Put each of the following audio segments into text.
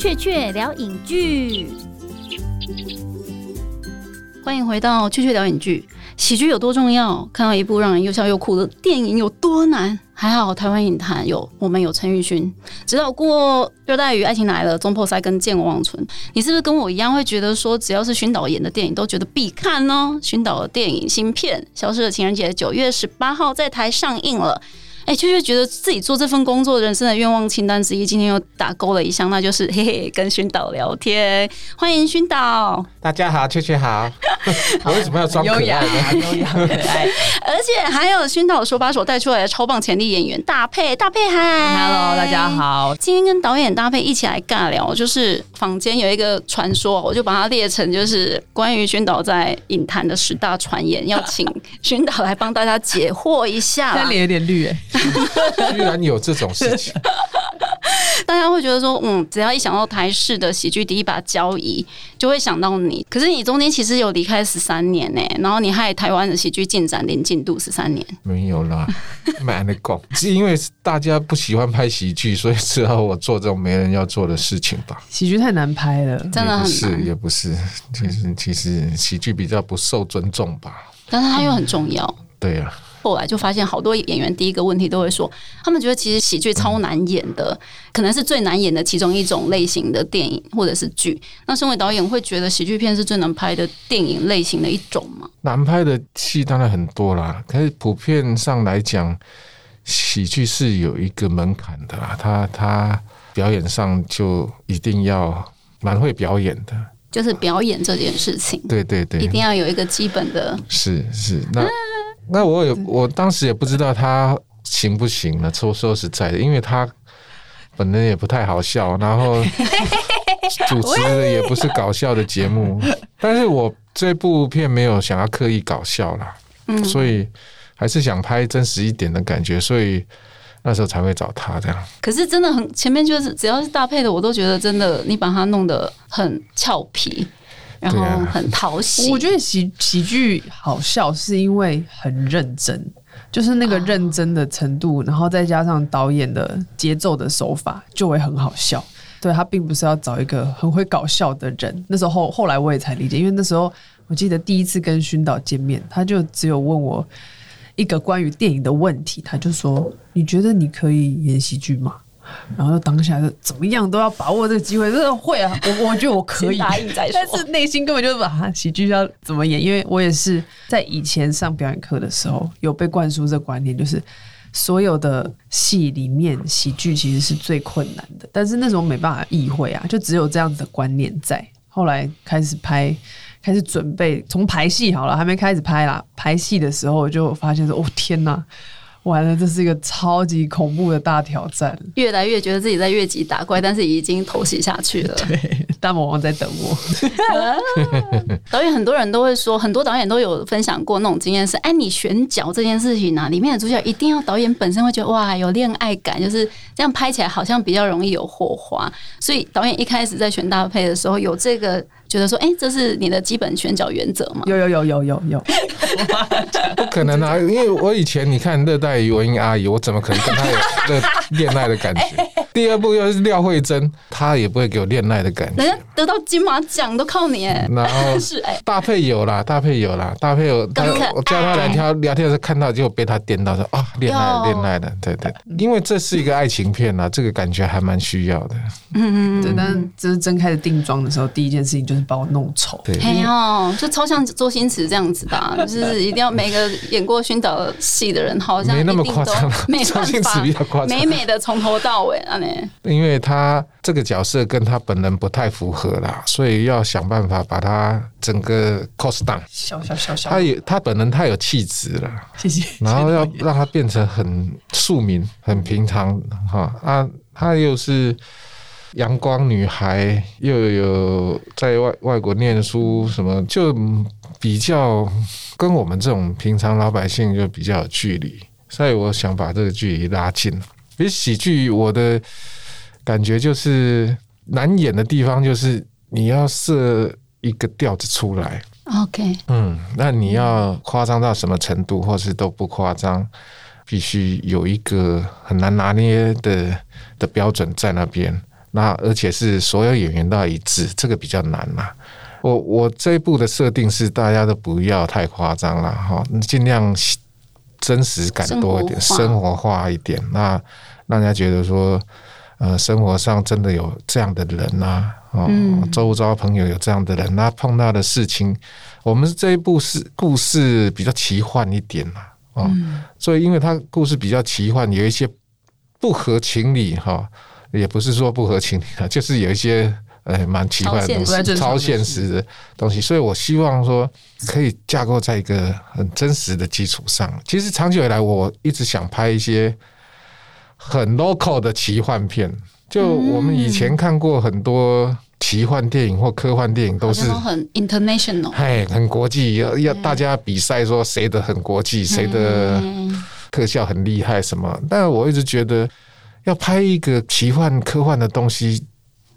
雀雀聊影剧，欢迎回到《雀雀聊影剧》。喜剧有多重要？看到一部让人又笑又哭的电影有多难？还好台湾影坛有我们有陈玉勋指导过《热带雨》《爱情来了》《中破塞》跟《见我忘存》。你是不是跟我一样会觉得说，只要是勋导演的电影都觉得必看呢？勋导的电影新片《消失的情人节》九月十八号在台上映了。哎，确确觉得自己做这份工作人生的愿望清单之一，今天又打勾了一项，那就是嘿嘿跟熏导聊天。欢迎熏导，大家好，雀雀好。我为什么要装可爱呢？优雅可爱，而且还有熏导手把手带出来的超棒潜力演员大配大配嗨，Hello，大家好。今天跟导演搭配一起来尬聊，就是坊间有一个传说，我就把它列成就是关于熏导在影坛的十大传言，要请熏导来帮大家解惑一下。他脸有点绿哎。居然有这种事情，大家会觉得说，嗯，只要一想到台式的喜剧第一把交椅，就会想到你。可是你中间其实有离开十三年呢，然后你害台湾的喜剧进展零进度十三年，没有啦，蛮的讲，是因为大家不喜欢拍喜剧，所以只好我做这种没人要做的事情吧。喜剧太难拍了，真的很难，也不是，其实其实喜剧比较不受尊重吧。但是它又很重要，对呀。后来就发现，好多演员第一个问题都会说，他们觉得其实喜剧超难演的，可能是最难演的其中一种类型的电影或者是剧。那身为导演，会觉得喜剧片是最难拍的电影类型的一种吗？难拍的戏当然很多啦，可是普遍上来讲，喜剧是有一个门槛的啦。他他表演上就一定要蛮会表演的，就是表演这件事情，对对对，一定要有一个基本的，是是那。那我也我当时也不知道他行不行呢。说说实在的，因为他本人也不太好笑，然后 主持的也不是搞笑的节目。但是我这部片没有想要刻意搞笑啦，嗯，所以还是想拍真实一点的感觉，所以那时候才会找他这样。可是真的很前面就是只要是搭配的，我都觉得真的你把它弄得很俏皮。然后很讨喜，我觉得喜喜剧好笑是因为很认真，就是那个认真的程度，然后再加上导演的节奏的手法，就会很好笑。对他并不是要找一个很会搞笑的人。那时候后来我也才理解，因为那时候我记得第一次跟熏导见面，他就只有问我一个关于电影的问题，他就说：“你觉得你可以演喜剧吗？”然后当下就怎么样都要把握这个机会，真的会啊！我我觉得我可以答应再说，但是内心根本就是把喜剧要怎么演，因为我也是在以前上表演课的时候有被灌输这观念，就是所有的戏里面喜剧其实是最困难的，但是那时候没办法意会啊，就只有这样子的观念在。后来开始拍，开始准备从排戏好了，还没开始拍啦，排戏的时候就发现说，哦天哪！完了，这是一个超级恐怖的大挑战。越来越觉得自己在越级打怪，但是已经偷袭下去了。对，大魔王在等我。导演很多人都会说，很多导演都有分享过那种经验，是哎，你选角这件事情啊，里面的主角一定要导演本身会觉得哇，有恋爱感，就是这样拍起来好像比较容易有火花。所以导演一开始在选搭配的时候，有这个。觉得说，哎，这是你的基本选角原则吗？有有有有有有，不可能啊！因为我以前你看《热带鱼》文英阿姨，我怎么可能跟她有热恋爱的感觉？第二部又是廖慧珍，她也不会给我恋爱的感觉。人家得到金马奖都靠你哎，然后 是哎，搭配有啦，搭配有啦，搭配有。我叫他聊天聊天的时候，看到就被他颠到说啊，恋爱恋爱的，对对，因为这是一个爱情片啊，这个感觉还蛮需要的。嗯嗯，对，但这是真开始定妆的时候，第一件事情就是。把我弄丑，对没有，就超像周星驰这样子的，就是一定要每个演过熏导戏的人，好像没那么夸张，周星驰比较夸张，美美的从头到尾啊，呢，因为他这个角色跟他本人不太符合啦，所以要想办法把他整个 cos down，小小小小，他也他本人太有气质了，谢谢，然后要让他变成很庶民、很平常哈啊，他又是。阳光女孩又有在外外国念书，什么就比较跟我们这种平常老百姓就比较有距离，所以我想把这个距离拉近。比喜剧，我的感觉就是难演的地方就是你要设一个调子出来。OK，嗯，那你要夸张到什么程度，或是都不夸张，必须有一个很难拿捏的的标准在那边。那而且是所有演员都要一致，这个比较难啦。我我这一部的设定是大家都不要太夸张了哈，尽量真实感多一点，生活化生活化一点，那让人家觉得说，呃，生活上真的有这样的人呐、哦，嗯。周遭朋友有这样的人，那碰到的事情，我们这一部是故事比较奇幻一点啦，哦，嗯。所以因为它故事比较奇幻，有一些不合情理哈、也不是说不合情理啊，就是有一些哎蛮奇怪的东西，超现实的东西，所以我希望说可以架构在一个很真实的基础上。其实长久以来，我一直想拍一些很 local 的奇幻片，就我们以前看过很多奇幻电影或科幻电影，都是都很 international，哎很国际，要要大家比赛说谁的很国际，谁的。嗯特效很厉害什么，但我一直觉得要拍一个奇幻科幻的东西，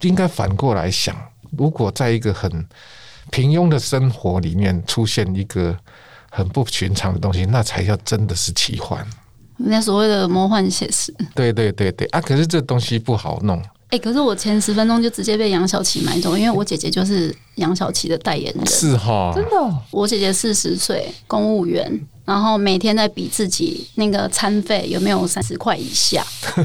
应该反过来想，如果在一个很平庸的生活里面出现一个很不寻常的东西，那才叫真的是奇幻。人家所谓的魔幻写实。对对对对啊！可是这东西不好弄，哎、可是我前十分钟就直接被杨小琪买走，因为我姐姐就是杨小琪的代言人。是哈，真的哦我姐姐四十岁，公务员，然后每天在比自己那个餐费有没有三十块以下。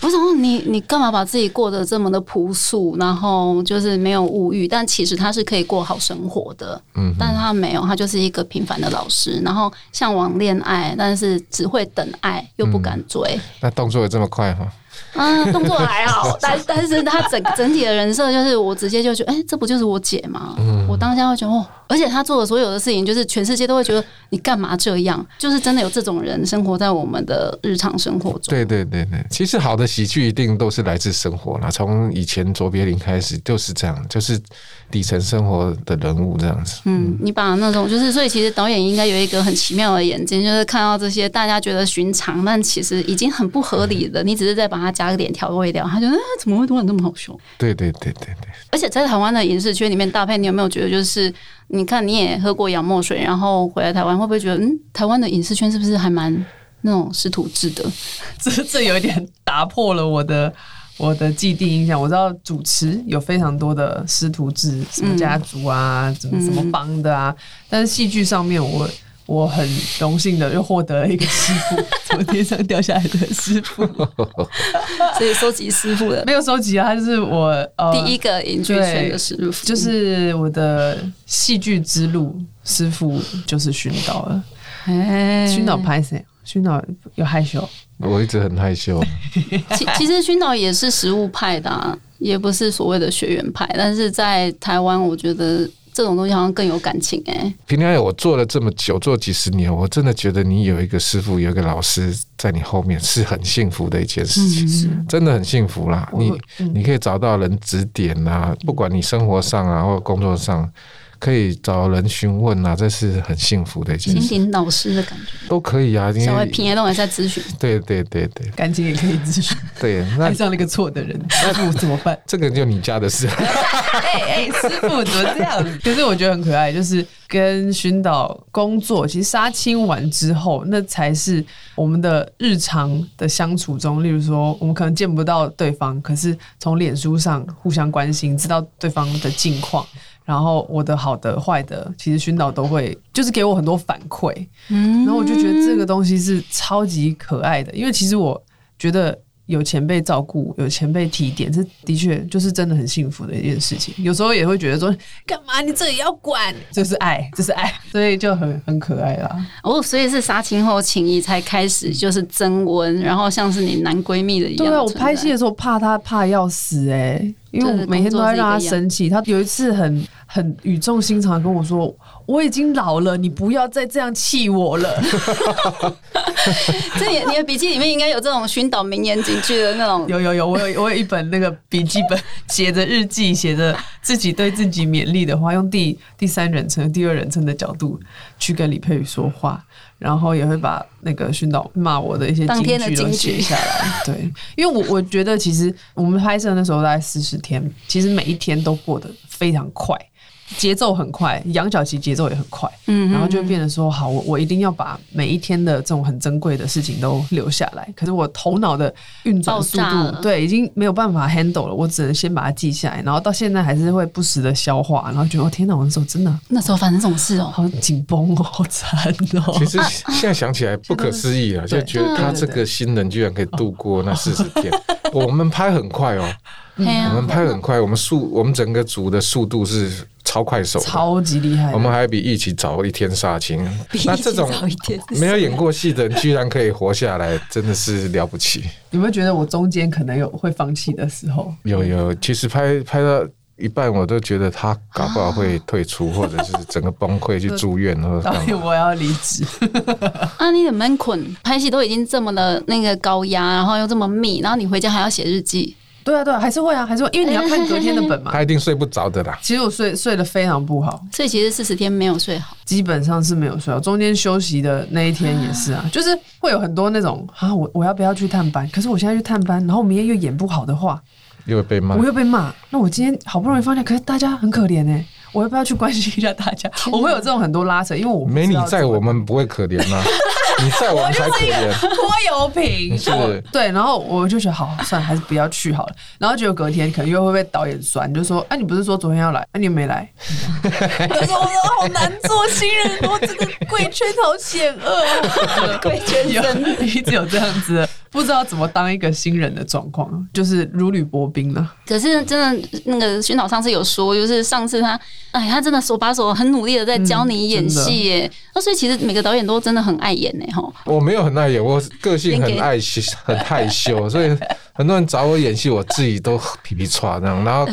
我想说你你干嘛把自己过得这么的朴素，然后就是没有物欲，但其实他是可以过好生活的。嗯，但是他没有，他就是一个平凡的老师，然后向往恋爱，但是只会等爱又不敢追。那动作也这么快哈？嗯，动作还好，但但是他整整体的人设就是，我直接就觉得，哎、这不就是我姐吗？嗯我当下会觉得，哦，而且他做的所有的事情，就是全世界都会觉得你干嘛这样？就是真的有这种人生活在我们的日常生活中。对对对对，其实好的喜剧一定都是来自生活啦，从以前卓别林开始就是这样，就是底层生活的人物这样子。嗯，你把那种就是，所以其实导演应该有一个很奇妙的眼睛，就是看到这些大家觉得寻常，但其实已经很不合理的，你只是在把它加个点调味料，他觉得、啊、怎么会突然这么好笑？对对对对对，而且在台湾的影视圈里面，搭配，你有没有觉得就是，你看你也喝过洋墨水，然后回来台湾，会不会觉得，嗯，台湾的影视圈是不是还蛮那种师徒制的？这这有一点打破了我的我的既定印象。我知道主持有非常多的师徒制，什么家族啊，怎么嗯什么帮的啊，但是戏剧上面我。我很荣幸的又获得了一个师傅，从天上掉下来的师傅，所以收集师傅的没有收集啊，他就是我呃第一个影剧圈的师傅，就是我的戏剧之路师傅就是熏导了，哎。熏导拍谁？熏导有害羞，我一直很害羞。其其实熏导也是实物派的、啊，也不是所谓的学员派，但是在台湾，我觉得这种东西好像更有感情哎、平常我做了这么久，做几十年，我真的觉得你有一个师傅，有一个老师在你后面是很幸福的一件事情，真的很幸福啦。你嗯。你可以找到人指点啊，不管你生活上啊或工作上，可以找人询问啊，这是很幸福的一件心事，顶老师的感觉。都可以啊。因为平也都还在咨询，对对对对感情也可以咨询，对，那爱上了一个错的人，师傅怎么办？这个就你家的事。哎 哎，师傅怎么这样？可是我觉得很可爱，就是跟寻导工作，其实杀青完之后，那才是我们的日常的相处中。例如说，我们可能见不到对方，可是从脸书上互相关心，知道对方的近况。然后我的好的坏的，其实熏导都会就是给我很多反馈，嗯然后我就觉得这个东西是超级可爱的，因为其实我觉得有前辈照顾，有前辈提点，这的确就是真的很幸福的一件事情。有时候也会觉得说，干嘛你这也要管？这是爱，这是爱，所以就很很可爱啦。哦，所以是杀青后情谊才开始就是增温，然后像是你男闺蜜的一样。对啊，我拍戏的时候怕他怕要死哎、因为我每天都在让他生气。他有一次很很语重心长地跟我说：“我已经老了，你不要再这样气我了。”这你你的笔记里面应该有这种寻导名言警句的那种。有有有，我有我有一本那个笔记本，写着日记，写着自己对自己勉励的话，用第第三人称、第二人称的角度去跟李佩宇说话，然后也会把那个训导骂我的一些金句都写下来。对，因为我我觉得其实我们拍摄那时候大概四十天，其实每一天都过得非常快。节奏很快，杨小琪节奏也很快，嗯然后就变得说，好，我我一定要把每一天的这种很珍贵的事情都留下来。可是我头脑的运转速度对，已经没有办法 handle 了，我只能先把它记下来，然后到现在还是会不时的消化，然后觉得，哦天哪，我那时候真的那时候发生这种事哦，好紧绷哦，好惨哦。其 实现在想起来不可思议啊，就对觉得他这个新人居然可以度过那四十天。我们拍很快哦，我们拍很快，我们速我们整个组的速度是超快手，超级厉害，我们还比一起早一天杀青。那这种没有演过戏的人，居然可以活下来，真的是了不起。有没有觉得我中间可能有会放弃的时候？有有，其实拍拍到一半，我都觉得他搞不好会退出，或者是整个崩溃去住院，或者导。演我要离职，啊，你的闷捆拍戏都已经这么的那个高压，然后又这么密，然后你回家还要写日记，对啊对啊，还是会啊，还是会，因为你要看隔天的本嘛。他一定睡不着的啦。其实我睡睡得非常不好，所以其实四十天没有睡好。基本上是没有睡好。中间休息的那一天也是啊，就是会有很多那种啊，我我要不要去探班？可是我现在去探班，然后明天又演不好的话，又会被骂我。又被骂。那我今天好不容易放假，可是大家很可怜哎、我要不要去关心一下大家？我会有这种很多拉扯，因为我不没你在，我们不会可怜呐、你在我们才可怜。拖油瓶，是对，然后我就觉得好，算了，还是不要去好了。然后结果隔天可能又会被导演酸，就说：“哎、你不是说昨天要来？哎、你没来。”我说：“我说好难做新人，我这个贵圈好险恶哦，贵圈有一直有这样子的，不知道怎么当一个新人的状况，就是如履薄冰了。可是真的，那个熏导上次有说，就是上次他，哎，他真的手把手很努力的在教你演戏耶。那、所以其实每个导演都真的很爱演呢，哈。我没有很爱演，我个性很爱羞，很害羞，所以很多人找我演戏，我自己都皮皮唰这样，然后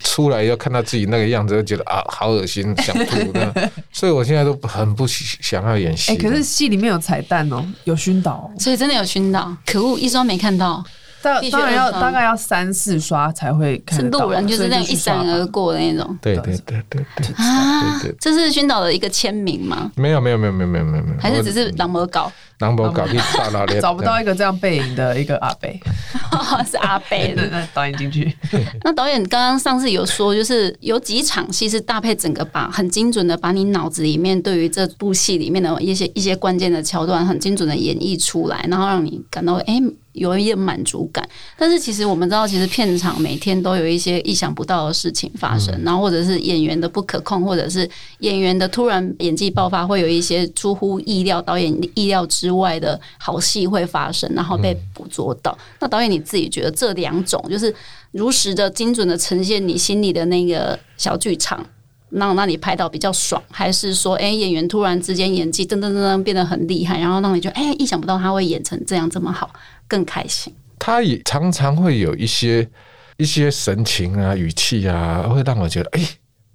出来又看到自己那个样子，就觉得啊，好恶心，想吐的。所以我现在都很不喜想要演戏哎、的。可是戏里面有彩蛋哦，有熏导哦、所以真的有熏导，可恶，一双没看到，当当然要大概要三四刷才会看是，路人就是那样一闪而过。的那种对对对对对，啊对对。这是熏导的一个签名吗？没有没有没有没有没有没有没有，还是只是狼魔稿？狼博搞定大老脸，找不到一个这样背影的一个阿北，是阿贝的。那那导演进去，那导演刚刚上次有说，就是有几场戏是搭配整个把很精准的把你脑子里面对于这部戏里面的一些一些关键的桥段很精准的演绎出来，然后让你感到哎、有一点满足感。但是其实我们知道，其实片场每天都有一些意想不到的事情发生，然后或者是演员的不可控，或者是演员的突然演技爆发，会有一些出乎意料导演意料之外的好戏会发生，然后被捕捉到。那导演你自己觉得这两种就是如实的、精准的呈现你心里的那个小剧场，让让你拍到比较爽，还是说，哎、演员突然之间演技噔噔噔噔变得很厉害，然后让你觉得，哎、意想不到他会演成这样这么好，更开心。他也常常会有一些一些神情啊、语气啊，会让我觉得哎、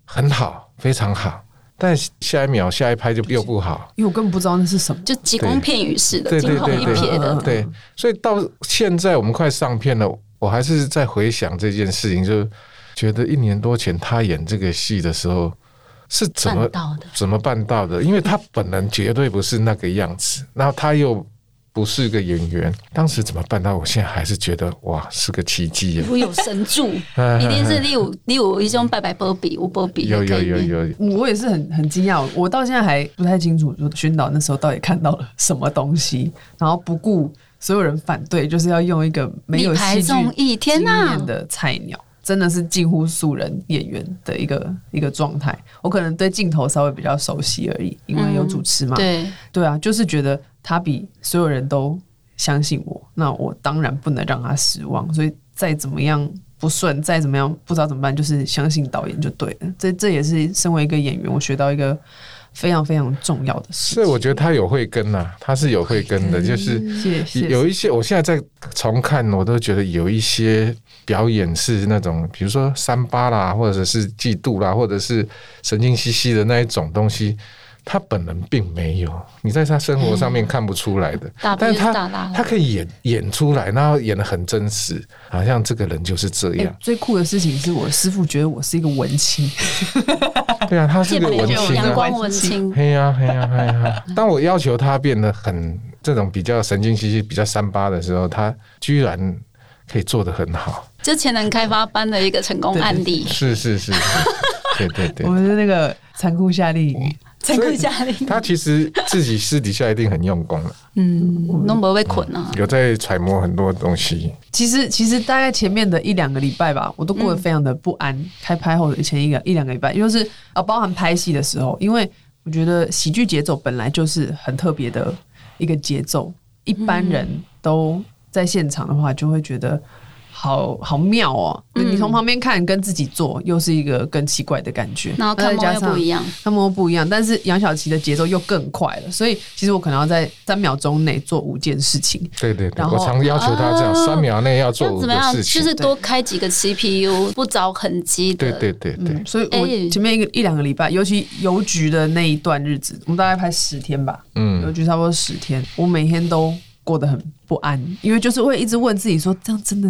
很好，非常好。但下一秒、下一拍就又不好。因为我根本不知道那是什么。就急光片语式的、对惊鸿一对对对瞥的，对，所以到现在我们快上片了，我还是在回想这件事情，就觉得一年多前他演这个戏的时候是怎么办到的。怎么办到的？因为他本人绝对不是那个样子，然后他又不是个演员，当时怎么办到？我现在还是觉得哇，是个奇迹耶！如有神助，嗯 一定是你有你有一种拜拜波比，我波比有有有有，我也是很很惊讶，我到现在还不太清楚，就宣导那时候到底看到了什么东西，然后不顾所有人反对，就是要用一个没有戏剧经验！的菜鸟，真的是近乎素人演员的一个一个状态。我可能对镜头稍微比较熟悉而已，因为有主持嘛。对，对啊，就是觉得他比所有人都相信我，那我当然不能让他失望。所以再怎么样不顺，再怎么样不知道怎么办，就是相信导演就对了。这这也是身为一个演员，我学到一个非常非常重要的事所以我觉得他有慧根呐、他是有慧根的，就是。有一些，我现在在重看，我都觉得有一些表演是那种，比如说三八啦，或者是嫉妒啦，或者是神经兮兮的那一种东西，他本人并没有，你在他生活上面看不出来的。但是他他可以演演出来，然后演的很真实，好像这个人就是这哎、样。最酷的事情是我师傅觉得我是一个文青，对啊，他是见个文青啊。阳光文青，嘿呀嘿呀嘿呀！当我要求他变得很这种比较神经兮兮、比较三八的时候，他居然可以做得很好。就潜能开发班的一个成功案例。是是是是，对对对我，们是那个残酷夏令营，他其实自己私底下一定很用功了，嗯，都不会被捆啊。有在揣摩很多东西。其实其实大概前面的一两个礼拜吧，我都过得非常的不安。开拍后的前一个一两个礼拜，就是啊，包含拍戏的时候，因为我觉得喜剧节奏本来就是很特别的一个节奏，一般人都在现场的话，就会觉得。好好妙哦！嗯你从旁边看，跟自己做又是一个更奇怪的感觉。然后看猫再加上又不一样，他们都不一样，但是杨小琪的节奏又更快了，所以其实我可能要在三秒钟内做五件事情。对对对，然后我常要求他这样，啊三秒内要做五要怎么样？个事情。就是多开几个 CPU，不着痕迹的。对对对对嗯，，所以我哎前面一个一两个礼拜，尤其邮局的那一段日子，我们大概拍十天吧，嗯邮嗯，局差不多十天，我每天都过得很不安，因为就是会一直问自己说，这样真的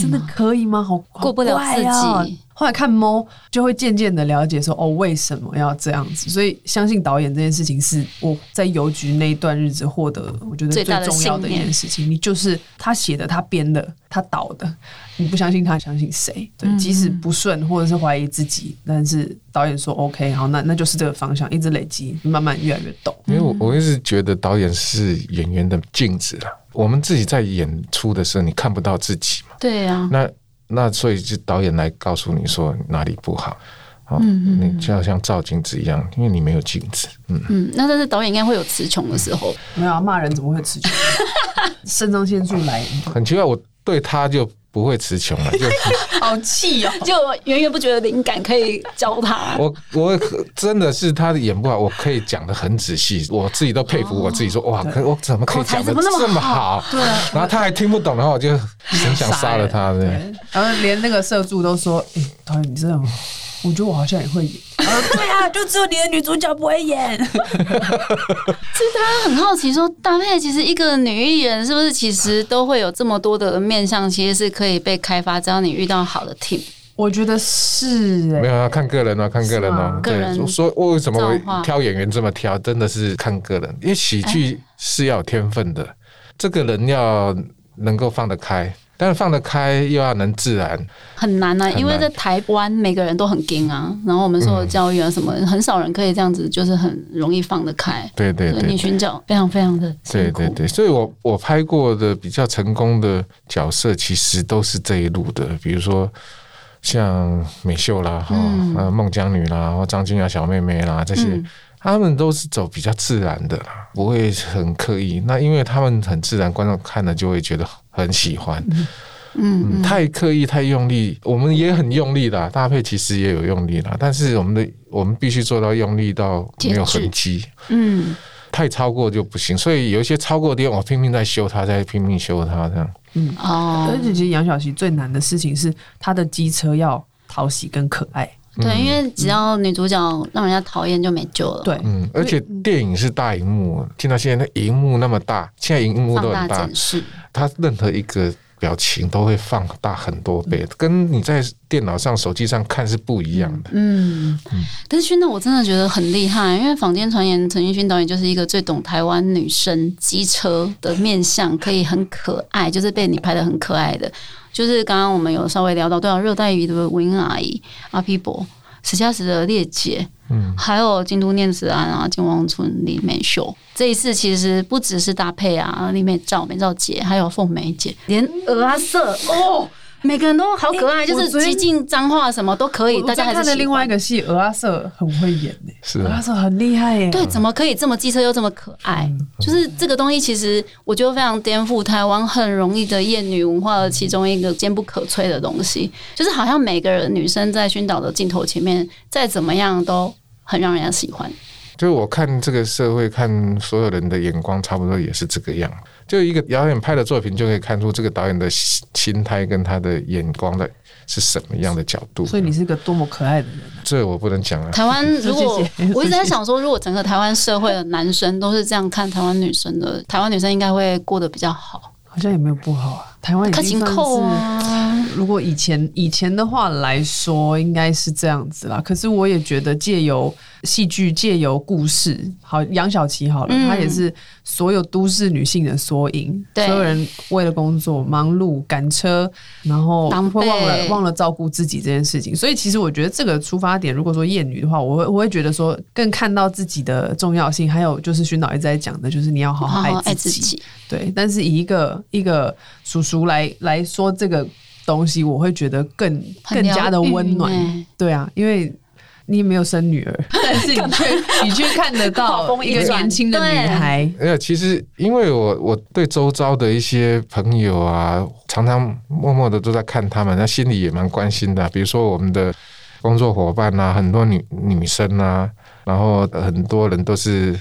真的可以吗？好过不了自己后来看猫，就会渐渐的了解说，哦，为什么要这样子？所以相信导演这件事情是我在邮局那一段日子获得，我觉得最重要的一件事情。你就是他写的，他编的，他导的，你不相信他，相信谁？对，即使不顺或者是怀疑自己，但是导演说 OK，好，那那就是这个方向，一直累积，慢慢越来越懂。因为我我一直觉得导演是演员的镜子啊。我们自己在演出的时候，你看不到自己嘛，对啊，那那所以就导演来告诉你说哪里不好。好，嗯你就要像照镜子一样，因为你没有镜子。嗯，嗯，那但是导演应该会有词穷的时候，没有啊，骂人怎么会词穷？肾上腺素来，很奇怪，我对他就不会词穷了，就 好气哦！就源源不绝的灵感可以教他。我我真的是他的演不好，我可以讲的很仔细，我自己都佩服我自己说，哇，可我怎么可以讲的这么好？对啊，然后他还听不懂的话，我就很想杀了他。对，对，然后连那个社助都说：“哎、导演你这样，我觉得我好像也会演。”对啊，就只有你的女主角不会演。是大家很好奇说，搭配其实一个女艺人是不是其实都会有这么多的面向，其实是可以被开发，只要你遇到好的 team。我觉得是哎、没有啊，看个人啊，看个人哦个人说为什么挑演员这么挑，真的是看个人，因为喜剧是要有天分的，这个人要能够放得开，但是放得开又要能自然。很难啊，因为在台湾每个人都很硬啊，然后我们受的教育啊什么，很少人可以这样子，就是很容易放得开。对对对你寻找非常非常的对对对，所以我我拍过的比较成功的角色，其实都是这一路的，比如说像美秀啦，哈、嗯呃孟姜女啦，或张君雅小妹妹啦，这些。嗯他们都是走比较自然的啦，不会很刻意。那因为他们很自然，观众看了就会觉得很喜欢。嗯嗯，太刻意、太用力，我们也很用力啦，搭配其实也有用力啦，但是我们的我们必须做到用力到没有痕迹，嗯，太超过就不行。所以有一些超过的地方，我拼命在修它，在拼命修它，这样。嗯哦而，且其实杨小琪最难的事情是她的机车要讨喜跟可爱。对，因为只要女主角让人家讨厌就没救了。对，嗯，而且电影是大荧幕，听到现在那荧幕那么大，现在荧幕都很大。大检，视，它任何一个表情都会放大很多倍，跟你在电脑上、手机上看是不一样的。嗯，但是熏导我真的觉得很厉害，因为坊间传言陈奕迅导演就是一个最懂台湾女生机车的面相，可以很可爱，就是被你拍的很可爱的。就是刚刚我们有稍微聊到，对啊，热带鱼的文英阿姨、阿皮伯、史嘉石的烈姐，嗯，还有京都念慈庵啊、金王村李美秀。这一次其实不只是搭配啊，李美照、美照姐，还有凤梅姐，连鹅阿瑟哦，每个人都好可爱，就是欸我昨天极尽脏话什么都可以，大家还是喜在看的另外一个戏，鹅阿瑟很会演呢、是啊，鹅阿瑟很厉害耶、对，怎么可以这么机车又这么可爱？就是这个东西，其实我觉得非常颠覆台湾很容易的厌女文化的其中一个坚不可摧的东西，就是好像每个人女生在熏导的镜头前面，再怎么样都很让人家喜欢。就是我看这个社会，看所有人的眼光，差不多也是这个样。就一个导演拍的作品，就可以看出这个导演的心心态跟他的眼光的是什么样的角度。所以你是个多么可爱的人啊！这我不能讲啊。台湾 如果 我一直在想说，如果整个台湾社会的男生都是这样看台湾女生的，台湾女生应该会过得比较好。好像也没有不好啊。台湾已经算是。啊，如果以前以前的话来说，应该是这样子啦。可是我也觉得借由戏剧，借由故事，好杨小琪好了，嗯她也是所有都市女性的缩影。对所有人为了工作忙碌赶车，然后忘了忘了照顾自己这件事情。所以其实我觉得这个出发点，如果说厌女的话，我会我会觉得说更看到自己的重要性，还有就是徐导一直在讲的，就是你要好好好好爱自己。爱自己。对，但是以一个一个叔叔来来说这个东西，我会觉得更更加的温暖。对啊，因为你也没有生女儿，但是你却你却看得到一个年轻的女对。孩，呃，其实因为我我对周遭的一些朋友啊，常常默默的都在看他们，那心里也蛮关心的啊、比如说我们的工作伙伴啊，很多女女生啊，然后很多人都是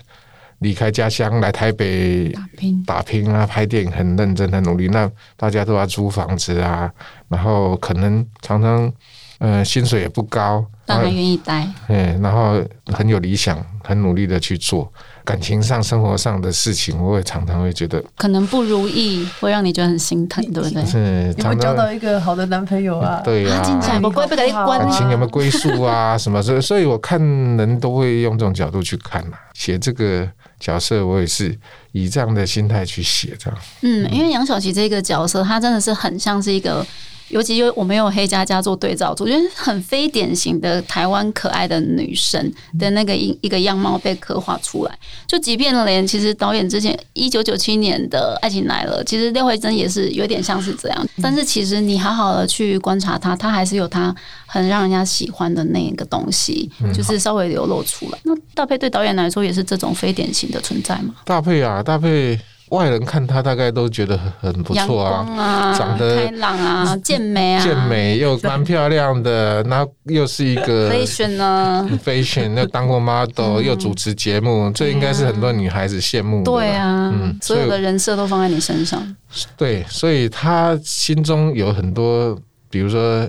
离开家乡来台北打拼，打拼啊，拍电影很认真很努力，那大家都要租房子啊，然后可能常常呃薪水也不高，但还愿意待。嗯，然后很有理想，很努力的去做感情上、生活上的事情，我也常常会觉得，可能不如意会让你觉得很心疼，对不对？是有没有常常交到一个好的男朋友啊？对呀、进展不归不给你关感情有没有归宿啊？什么？所以，所以我看人都会用这种角度去看呐、写这个角色，我也是以这样的心态去写，这样。嗯，因为杨小琪这个角色，她真的是很像是一个，尤其就我们有黑佳佳做对照组，我觉得很非典型的台湾可爱的女生的那个一一个样貌被刻画出来。就即便连其实导演之前一九九七年的《爱情来了》，其实廖慧珍也是有点像是这样，但是其实你好好的去观察她，她还是有她很让人家喜欢的那个东西，就是稍微流露出来。那搭配对导演来说也是这种非典型的存在吗？搭配啊，搭配，外人看他大概都觉得很很不阳错啊。啊，长得开朗啊，健美啊，健美又蛮漂亮的，然后又是一个可以选呢。fashion，又当过 model，又主持节目，这应该是很多女孩子羡慕的。对，啊，嗯所有的人设都放在你身上。对，所以他心中有很多，比如说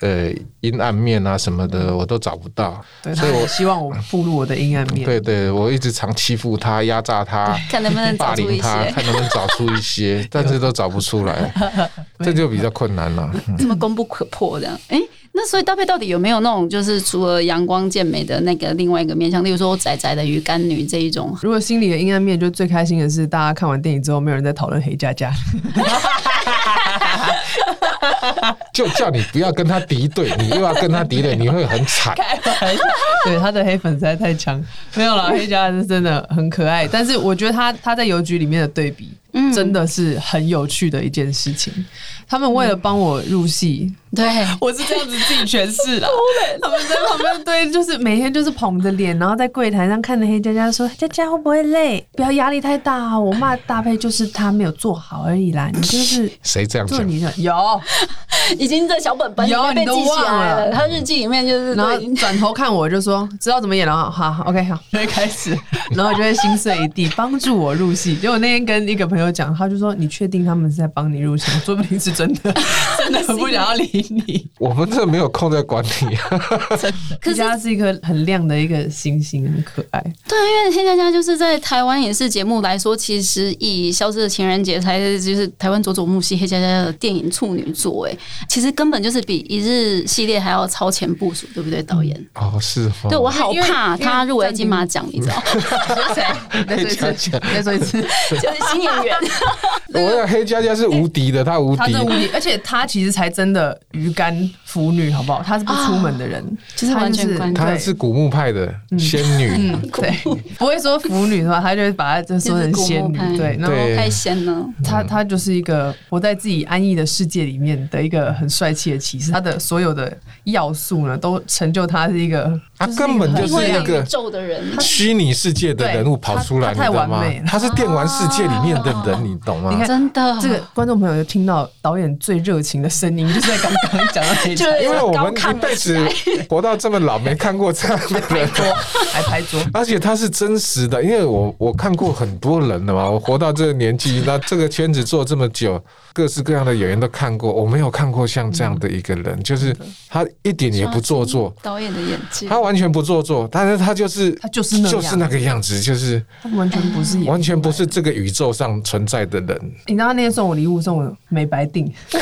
呃阴暗面啊什么的，我都找不到。对，所以我希望我暴露我的阴暗面。对对，我一直常欺负他、压榨他、看能不能找霸出一凌他，些 看能不能找出一些，但是都找不出来，这就比较困难了。这么功不可破这样。哎、那所以搭配到底有没有那种就是除了阳光健美的那个另外一个面向，例如说仔仔的鱼干女这一种？如果心里的阴暗面，就最开心的是大家看完电影之后，没有人在讨论黑佳佳。就叫你不要跟他敌对，你又要跟他敌对，你会很惨。对他的黑粉实在太强，没有啦，黑佳佳是真的很可爱，但是我觉得他他在邮局里面的对比，嗯真的是很有趣的一件事情。他们为了帮我入戏，对，我是这样子自己诠释啦。他们在旁边对，就是每天就是捧着脸，然后在柜台上看着黑佳佳说：“佳佳会不会累？不要压力太大啊！我骂搭配就是他没有做好而已啦，你就是谁这样讲？做你的有。” 已经在小本本里有你都面被记起来忘了了。他日记里面就是然后转头看我就说：“知道怎么演了啊？好，OK，好，就 会开始，然后就会心碎一地，帮助我入戏。结果那天跟一个朋友讲，他就说：‘你确定他们是在帮你入戏？说不定是真的，真的很不想要理你。’我们这没有空在管你啊。可是可是他是一个很亮的一个星星，很可爱。对，因为黑佳佳就是在台湾影视节目来说，其实以《消失的情人节》才是就是台湾佐佐木系黑佳佳的电影处女作，哎，其实根本就是比一日系列还要超前部署，对不对，导演？哦，是哦。对我好怕他入围金马奖，你知道？再说一次，再说一次。就是新演员，我的黑佳佳是无敌的，他无敌他无敌，而且他其实才真的鱼干腐女，好不好？他是不出门的人，就是完全他是古墓派的仙女，嗯，对，不会说腐女的话，他就会把它就说成仙女对，然后太仙了。他他就是一个活在自己安逸的世界里面的一个很帅气的骑士，他的所有的要素呢，都成就他是一个，他根本就是那个虚拟世界的人物跑出来，你知道吗？他是电玩世界里面的人，你懂吗你？看真的这个观众朋友就听到导演最热情的声音，就是在刚刚讲到这一就是 因为我们一辈子活到这么老，没看过这样的人。桌，还拍桌。而且他是真实的，因为我我看过很多人了嘛，我活到这个年纪，那这个圈子做这么久，各式各样的演员都看过，我没有看过像这样的一个人，就是他一点也不做作，导演的演技他完完全不做作，但是他就是他就是那就是那个样子，就是他完全不是演完全不是这个宇宙上存在的人。你知道他那天送我礼物，送我美白锭，为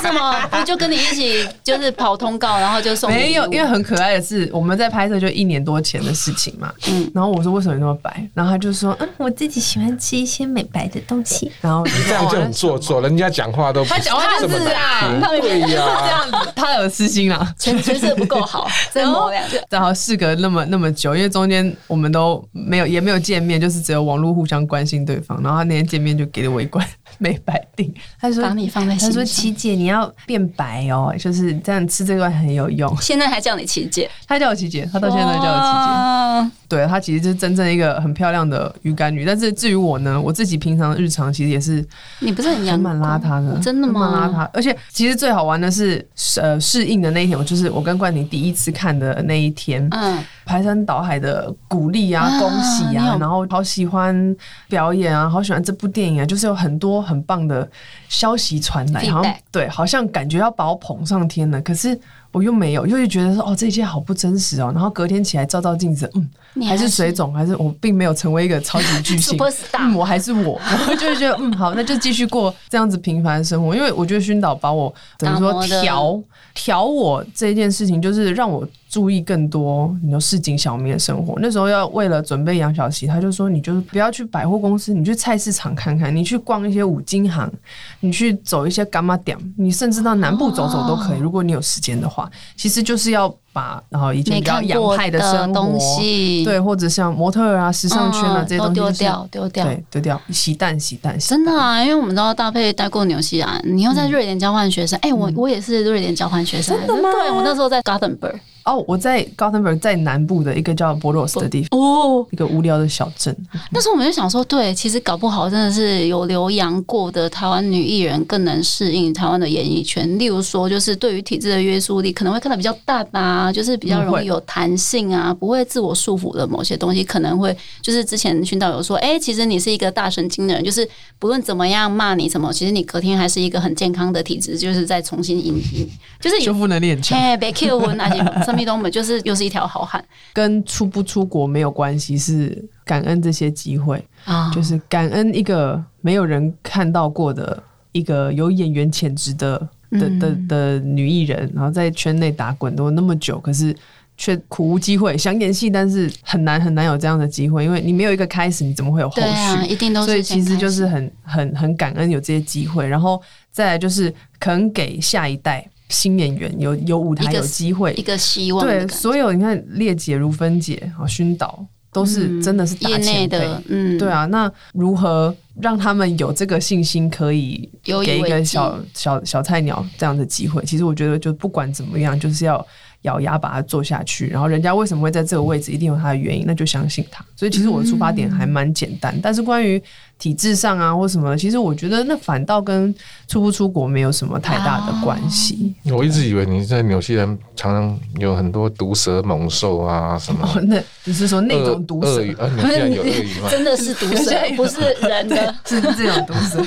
什么我就跟你一起就是跑通告，然后就送没有，因为很可爱的是，我们在拍摄就一年多前的事情嘛。嗯，然后我说为什么那么白？然后他就说，嗯，我自己喜欢吃一些美白的东西。然后你这样就很做作，人家讲话都不他讲话就是这，样子，他有私心啦。诠诠释的不够好，再抹两个。然后事隔那么那么久，因为中间我们都没有也没有见面，就是只有网络互相关心对方。然后他那天见面就给了我一罐美白定，他说把你放在心他说琪姐你要变白哦，就是这样吃这罐很有用。现在还叫你琪姐，他叫我琪姐，他到现在都叫我琪姐。哇对，她其实就是真正一个很漂亮的鱼干女。但是至于我呢，我自己平常日常其实也是你不是很还阳蛮邋遢的，真的吗蛮邋？遢。而且其实最好玩的是，呃，适应的那一天，我就是我跟冠廷第一次看的那一天，嗯，排山倒海的鼓励啊、啊恭喜啊然后好喜欢表演啊，好喜欢这部电影啊，就是有很多很棒的消息传来好像对，好像感觉要把我捧上天了，可是。我又没有，又会觉得说哦，这一切好不真实哦。然后隔天起来照照镜子，嗯，你还是水肿，还是我并没有成为一个超级巨星嗯，我还是我，然后就会觉得嗯好，那就继续过这样子平凡的生活。因为我觉得熏导把我怎么说调调我这件事情，就是让我注意更多你说市井小民的生活。那时候要为了准备养小琪，他就说你就是不要去百货公司，你去菜市场看看，你去逛一些五金行，你去走一些干妈店，你甚至到南部走走都可以，如果你有时间的话。其实就是要把然后以前比较洋派的生活东西，对，或者像模特儿啊、时尚圈啊、嗯这些东西、都丢就是掉丢掉。对，丢掉，洗蛋、洗蛋，洗真的啊，因为我们都要搭配待过纽西兰，你又在瑞典交换学生，哎、我我也是瑞典交换学生，真的吗？对，我那时候在 Gothenburg，哦，我在 Gothenburg，在南部的一个叫 Borås 的地方，哦，一个无聊的小镇。那时候我们就想说，对，其实搞不好真的是有留洋过的台湾女艺人更能适应台湾的演艺圈。例如说，就是对于体制的约束力可能会看得比较淡啊，就是比较容易有弹性啊，不会自我束缚的某些东西，可能会就是之前训导有说，哎、其实你是一个大神经的人，就是不论怎么样骂你什么，其实你隔天还是一个很健康的体质，就是再重新引引，就是修复能力很强，嘿，别 Q 我那些生命都没，就是又是一条好汉。跟出不出国没有关系，是感恩这些机会，啊就是感恩一个没有人看到过的一个有演员潜质的的的的女艺人，然后在圈内打滚都那么久，可是。却苦无机会，想演戏，但是很难很难有这样的机会，因为你没有一个开始，你怎么会有后续？啊，一定都是所以其实就是很很很感恩有这些机会，然后再来就是肯给下一代新演员有有舞台有机会一，个希望对所有你看列姐、如芬姐啊、熏导都是真的是大业内前辈。的，嗯，对啊，那如何让他们有这个信心，可以给一个小小小菜鸟这样的机会？其实我觉得，就不管怎么样，就是要咬牙把它做下去。然后人家为什么会在这个位置，一定有他的原因，那就相信他。所以其实我的出发点还蛮简单，但是关于体制上啊或什么，其实我觉得那反倒跟出不出国没有什么太大的关系。我一直以为你在纽西兰常常有很多毒蛇猛兽啊什么 哦，那你是说那种毒蛇鳄？鱼啊，纽西兰有鳄鱼吗？真的是毒蛇，不是人的。是这种毒蛇？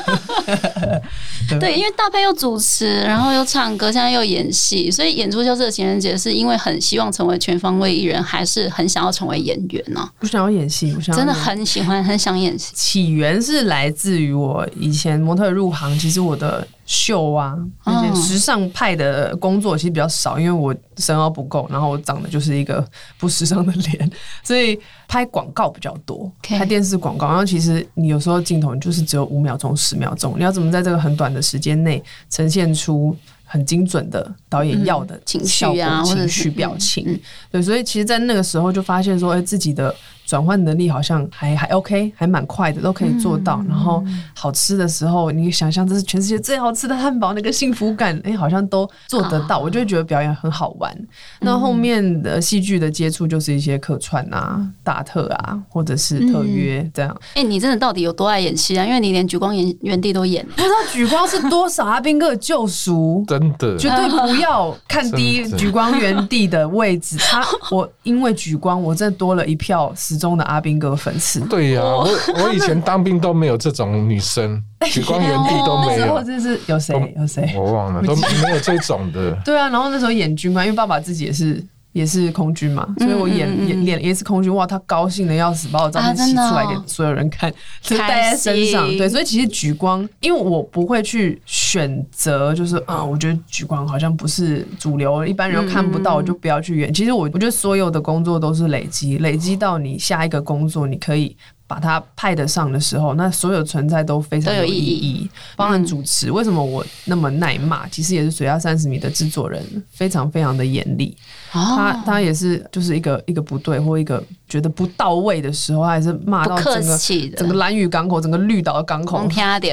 对，因为大佩又主持，然后又唱歌，现在又演戏，所以演出就是情人节，是因为很希望成为全方位艺人，还是很想要成为演员呢、不想要演戏，我想要真的很喜欢，很想演戏。起源是来自于我以前模特入行，其实我的秀啊那些嗯时尚派的工作其实比较少，因为我身高不够，然后我长得就是一个不时尚的脸，所以拍广告比较多拍电视广告。然后其实你有时候镜头就是只有五秒钟、十秒钟，你要怎么在这个很短的时间内呈现出？很精准的导演要的嗯情绪啊情绪表情，嗯对，所以其实，在那个时候就发现说，哎、自己的转换能力好像还还 OK，还蛮快的，都可以做到。嗯然后好吃的时候，你想象这是全世界最好吃的汉堡，那个幸福感，哎、好像都做得到。啊我就会觉得表演很好玩。那后面的戏剧的接触就是一些客串啊、大特啊，或者是特约这样。哎、你真的到底有多爱演戏啊？因为你连《举光原原地》都演、不知道举光是多少阿兵哥的救赎。真的，绝对不要看低举光原地的位置。他 我因为举光，我真的多了一票始终的阿兵哥粉丝。对呀、我 我以前当兵都没有这种女生，举光原地都没那时候有，真是有谁有谁？我忘了，都没有这种的。对啊，然后那时候演军官，因为爸爸自己也是。也是空军嘛，所以我演演演也是空军，哇，他高兴的要死，把我照啊片洗出来给所有人看，就戴在身上对，所以其实举光，因为我不会去选择，就是啊、我觉得举光好像不是主流，一般人又看不到，就不要去演。其实我我觉得所有的工作都是累积，累积到你下一个工作，你可以。把它派得上的时候，那所有存在都非常有意义义。包含主持，为什么我那么耐骂？其实也是水下三十米的制作人非常非常的严厉。他哦，他也是就是一个一个不对或一个觉得不到位的时候，他还是骂到整个气的，整个蓝屿港口、整个绿岛的港口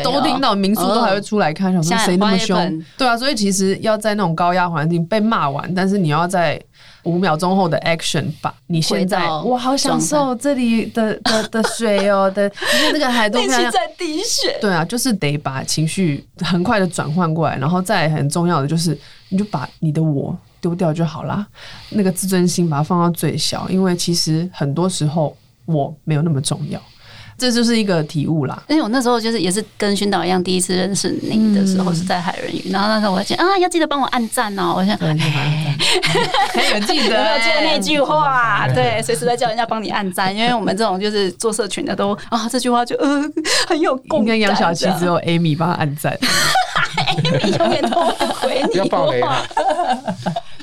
都听到，民宿都还会出来看，想说谁那么凶？对啊，所以其实要在那种高压环境被骂完，但是你要在五秒钟后的 action 把你现在我好享受这里的的的水哦的，那个海多漂亮。在滴血。对啊，就是得把情绪很快的转换过来，然后再很重要的就是，你就把你的我丢掉就好啦，那个自尊心把它放到最小，因为其实很多时候我没有那么重要，这就是一个体悟啦。因为我那时候就是也是跟熏导一样，第一次认识你的时候嗯是在海人鱼，然后那时候我还讲啊，要记得帮我按赞哦，我想。有记有得 没有记得那句话？哎对，随时在叫人家帮你按赞，因为我们这种就是做社群的都啊，这句话就呃很有共感。应该杨小琪只有 Amy 帮他按赞，Amy 永远都会回你不要爆雷话啊！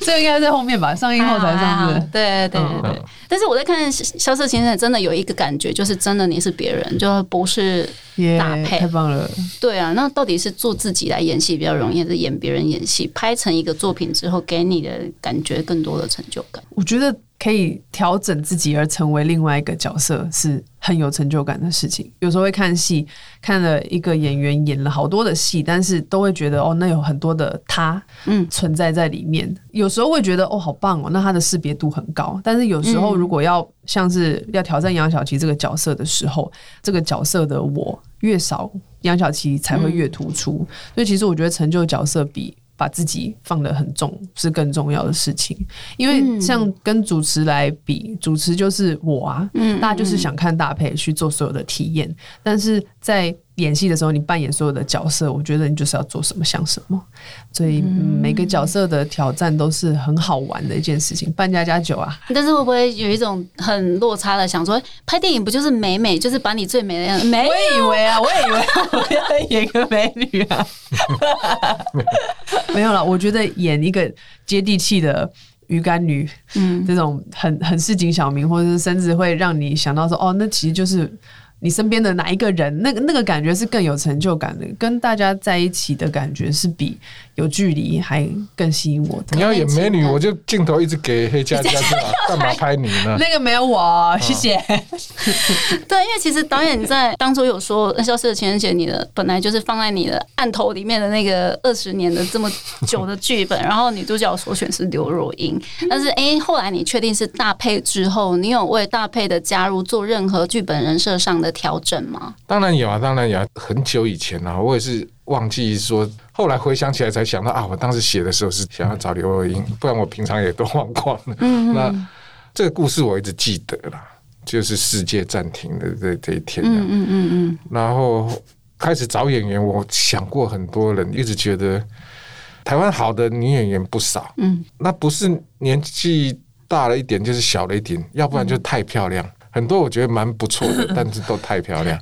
这个应该在后面吧，上映后才上是。对对对对嗯。但是我在看《萧瑟先生》，真的有一个感觉，就是真的你是别人，就不是耶搭配太棒了！对啊。那到底是做自己来演戏比较容易，还是演别人演戏？拍成一个作品之后，给你的感觉更多的成就感？我觉得可以调整自己而成为另外一个角色，是很有成就感的事情。有时候会看戏，看了一个演员演了好多的戏，但是都会觉得哦，那有很多的他嗯存在在里面。有时候会觉得哦，好棒哦，那他的识别度很高。但是有时候嗯如果要像是要挑战杨小琪这个角色的时候，这个角色的我越少，杨小琪才会越突出。所以其实我觉得成就角色比。把自己放得很重是更重要的事情，因为像跟主持来比，主持就是我啊，嗯大家就是想看搭配去做所有的体验，但是在演戏的时候，你扮演所有的角色，我觉得你就是要做什么像什么，所以、嗯每个角色的挑战都是很好玩的一件事情。扮家家酒啊，但是会不会有一种很落差的想说，拍电影不就是美美，就是把你最美的样子美我？也以为啊，我也以为我要演个美女啊，没有了。我觉得演一个接地气的鱼干女，嗯，这种很很市井小民，或者是甚至会让你想到说，哦，那其实就是你身边的哪一个人，那个那个感觉是更有成就感的，跟大家在一起的感觉是比有距离还更吸引我。你要演美女，我就镜头一直给黑佳佳 就好，干嘛拍你呢？那个没有我，谢谢。对，因为其实导演在当初有说，《消失的情人节》你的本来就是放在你的案头里面的那个二十年的这么久的剧本，然后女主角所选是刘若英，但是哎、后来你确定是大配之后，你有为大配的加入做任何剧本人设上的调整吗？当然有啊，当然有啊。很久以前啊，我也是忘记说，后来回想起来才想到啊，我当时写的时候是想要找刘若英，不然我平常也都忘光了。那这个故事我一直记得啦，就是世界暂停的这这一天。嗯嗯嗯嗯，然后开始找演员，我想过很多人，一直觉得台湾好的女演员不少，嗯，那不是年纪大了一点，就是小了一点，要不然就太漂亮。很多我觉得蛮不错的，但是都太漂亮。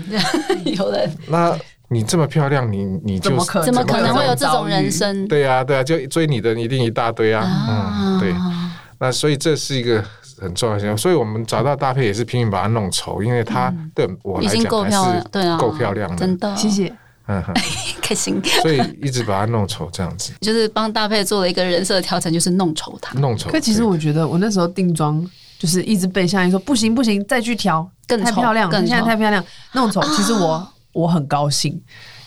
有人那你这么漂亮，你你就怎么可怎么可能会有这种人生？对啊，对啊，就追你的一定一大堆啊，嗯，对。那所以这是一个很重要的事情，所以我们找到搭配也是拼命把它弄丑，因为它对我来已经够讲还漂亮，对啊，是够漂亮的，真的，谢谢。嗯哼，开心，所以一直把它弄丑这样子，就是帮搭配做了一个人设调整，就是弄丑它，弄丑。可其实我觉得我那时候定妆就是一直被夏英说不行不行，再去调，更太漂亮，更现在太漂亮，弄丑。其实我我很高兴，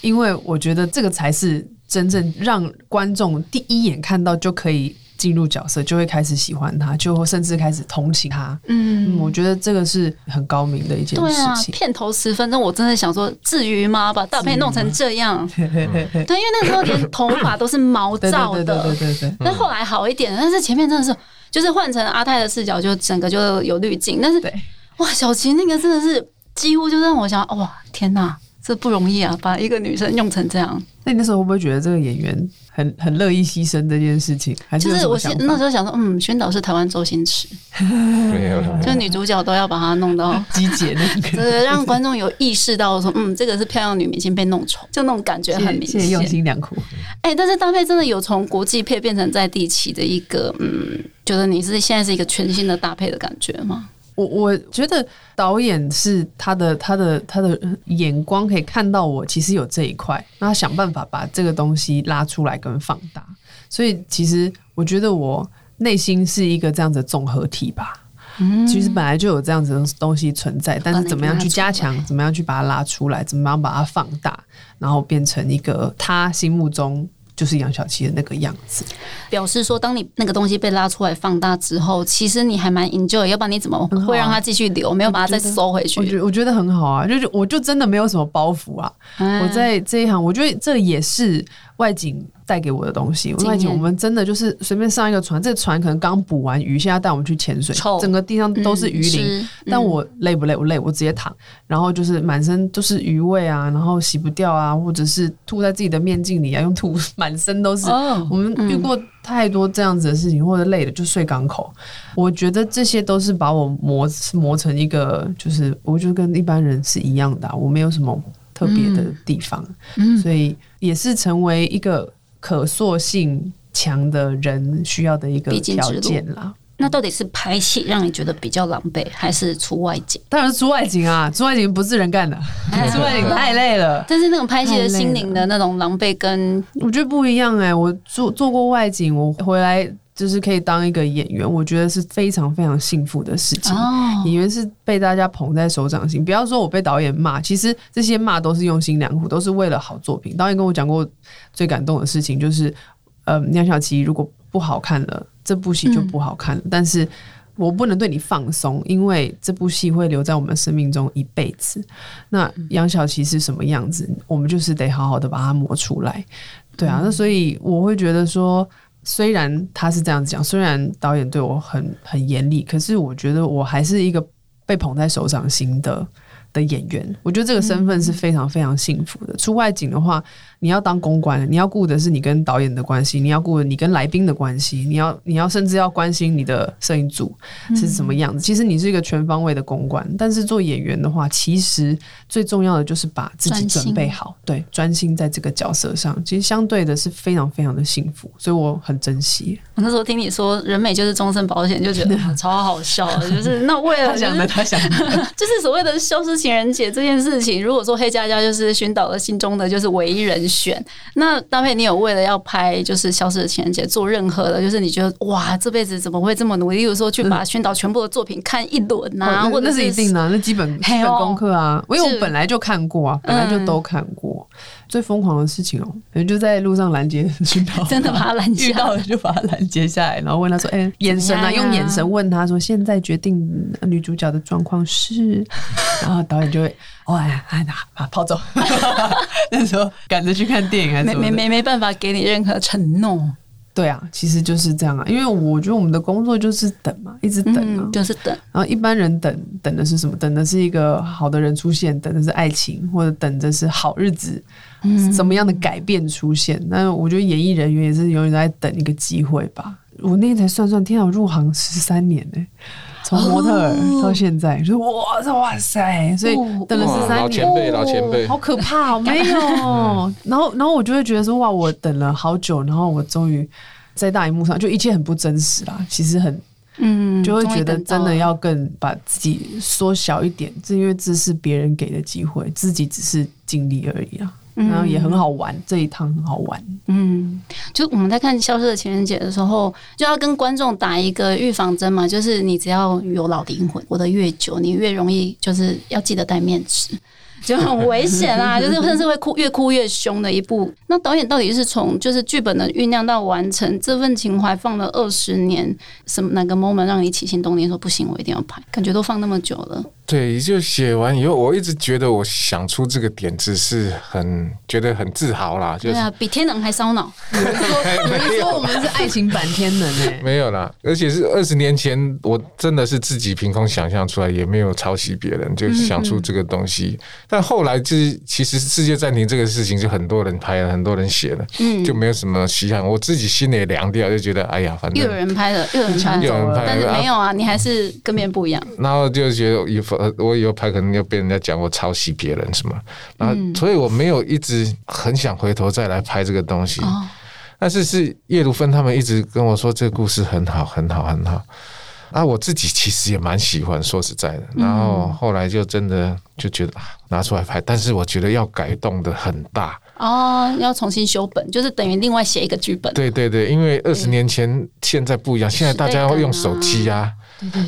因为我觉得这个才是真正让观众第一眼看到就可以进入角色，就会开始喜欢他，就会甚至开始同情他。嗯，我觉得这个是很高明的一件事情。片头十分钟，我真的想说，至于吗？把大配弄成这样，对，因为那时候连头发都是毛对躁对对对的，对对对，但后来好一点，但是前面真的是，就是换成阿泰的视角，就整个就有滤镜，但是对哇，小琪那个真的是几乎就让我想，哇，天哪！这不容易啊，把一个女生用成这样。那你那时候会不会觉得这个演员很很乐意牺牲这件事情？还是就是我那时候想说，嗯，宣导是台湾周星驰，没有，就女主角都要把她弄到。集结那个？对，让观众有意识到说，嗯，这个是漂亮女明星被弄丑，就那种感觉很明显。谢谢用心良苦。哎、但是搭配真的有从国际配变成在地起的一个，嗯，觉得你是现在是一个全新的搭配的感觉吗？我我觉得导演是他的他的他的眼光可以看到我其实有这一块，那他想办法把这个东西拉出来跟放大。所以其实我觉得我内心是一个这样子的综合体吧。嗯其实本来就有这样子的东西存在，但是怎么样去加强，怎么样去把它拉出来，怎么样把它放大，然后变成一个他心目中就是杨小七的那个样子。表示说，当你那个东西被拉出来放大之后，其实你还蛮 enjoy，要不然你怎么会让它继续流？没有把它再收回我觉去？得我觉得很好啊，就是我就真的没有什么包袱啊。嗯我在这一行，我觉得这也是外景带给我的东西。外景我们真的就是随便上一个船，这个船可能刚捕完鱼，现在带我们去潜水，整个地上都是鱼鳞。是但我累不累？我累，我直接躺，然后就是满身都是鱼味啊，然后洗不掉啊，或者是吐在自己的面镜里啊，用吐 满身都是。哦我们遇过太多这样子的事情，或者累了就睡港口。我觉得这些都是把我磨磨成一个，就是我就跟一般人是一样的啊、我没有什么特别的地方，嗯所以也是成为一个可塑性强的人需要的一个条件啦。那到底是拍戏让你觉得比较狼狈，还是出外景？当然是出外景啊，出外景不是人干的，出外景太累了。但是那种拍戏的心灵的那种狼狈跟我觉得不一样哎、我做做过外景，我回来就是可以当一个演员，我觉得是非常非常幸福的事情。哦，演员是被大家捧在手掌心，不要说我被导演骂，其实这些骂都是用心良苦，都是为了好作品。导演跟我讲过最感动的事情，就是呃，梁小琪如果不好看了，这部戏就不好看了，但是。我不能对你放松，因为这部戏会留在我们生命中一辈子。那杨小琪是什么样子，我们就是得好好的把它磨出来。对啊，那所以我会觉得说，虽然他是这样子讲，虽然导演对我很很严厉，可是我觉得我还是一个被捧在手掌心的的演员。我觉得这个身份是非常非常幸福的。出外景的话，你要当公关，你要顾的是你跟导演的关系，你要顾你跟来宾的关系，你要你要甚至要关心你的摄影组是什么样子。其实你是一个全方位的公关，但是做演员的话，其实最重要的就是把自己准备好，对，专心在这个角色上。其实相对的是非常非常的幸福，所以我很珍惜。我那时候听你说人美就是终身保险，就觉得 超好笑的。就是那为了他想的，他想的，就是所谓 的消失情人节这件事情，如果说黑佳佳就是熏导的心中的就是唯一人选，那搭配你有为了要拍就是消失的情人节做任何的，就是你觉得哇这辈子怎么会这么努力？例如说去把宣导全部的作品看一轮啊，哦那那或者是一定的啊，那基本基本功课啊，因为我本来就看过啊，本来就都看过。最疯狂的事情哦，可能就在路上拦截遇到，真的把他拦截遇到了就把他拦截下来，然后问他说：“ 哎、眼神啊，用眼神问他说，现在决定女主角的状况是，然后导演就会哦哎哎啊跑走，那时候赶着去看电影还是没没没没办法给你任何承诺，对啊，其实就是这样啊，因为我觉得我们的工作就是等嘛，一直等啊，嗯，就是等。然后一般人等等的是什么？等的是一个好的人出现，等的是爱情，或者等的是好日子，什么样的改变出现？那我觉得演艺人员也是永远在等一个机会吧。我那天才算算，天啊，我入行十三年呢、从模特儿到现在，就哇塞哇塞，所以哦等了十三年，老前辈，老前辈好，可怕、哦，没有。然后，然后我就会觉得说，哇，我等了好久，然后我终于在大荧幕上，就一切很不真实啦。其实很嗯，就会觉得真的要更把自己缩小一点，这因为这是别人给的机会，自己只是尽力而已啊。然后也很好玩，这一趟很好玩。嗯，就我们在看《消失的情人节》的时候，就要跟观众打一个预防针嘛，就是你只要有老灵魂，活得越久，你越容易就是要记得戴面纸。就很危险啊，就是甚至会哭越哭越凶的一部。那导演到底是从就是剧本的酝酿到完成，这份情怀放了二十年，什么哪个 moment 让你起心动念说不行，我一定要拍？感觉都放那么久了，对，就写完以后，我一直觉得我想出这个点子是很觉得很自豪啦，就是对啊，比天能还烧脑。有人说，我们是爱情版天能诶、没有啦，而且是二十年前，我真的是自己凭空想象出来，也没有抄袭别人，就想出这个东西。但后来就是其实世界暂停这个事情，就很多人拍了，很多人写了，嗯就没有什么稀罕。我自己心里也凉掉，就觉得哎呀，反又有正。人拍了，又有人拍了，又有人拍但是啊没有啊，你还是跟别人不一样。然后就觉得以后我以后拍可能又被人家讲我抄袭别人什么，然后所以我没有一直很想回头再来拍这个东西。哦，但是是叶如芬他们一直跟我说这个故事很好，很好，很好。啊，我自己其实也蛮喜欢，说实在的。然后后来就真的就觉得啊，拿出来拍，但是我觉得要改动的很大。哦，要重新修本，就是等于另外写一个剧本。对对对，因为二十年前现在不一样，现在大家要用手机啊，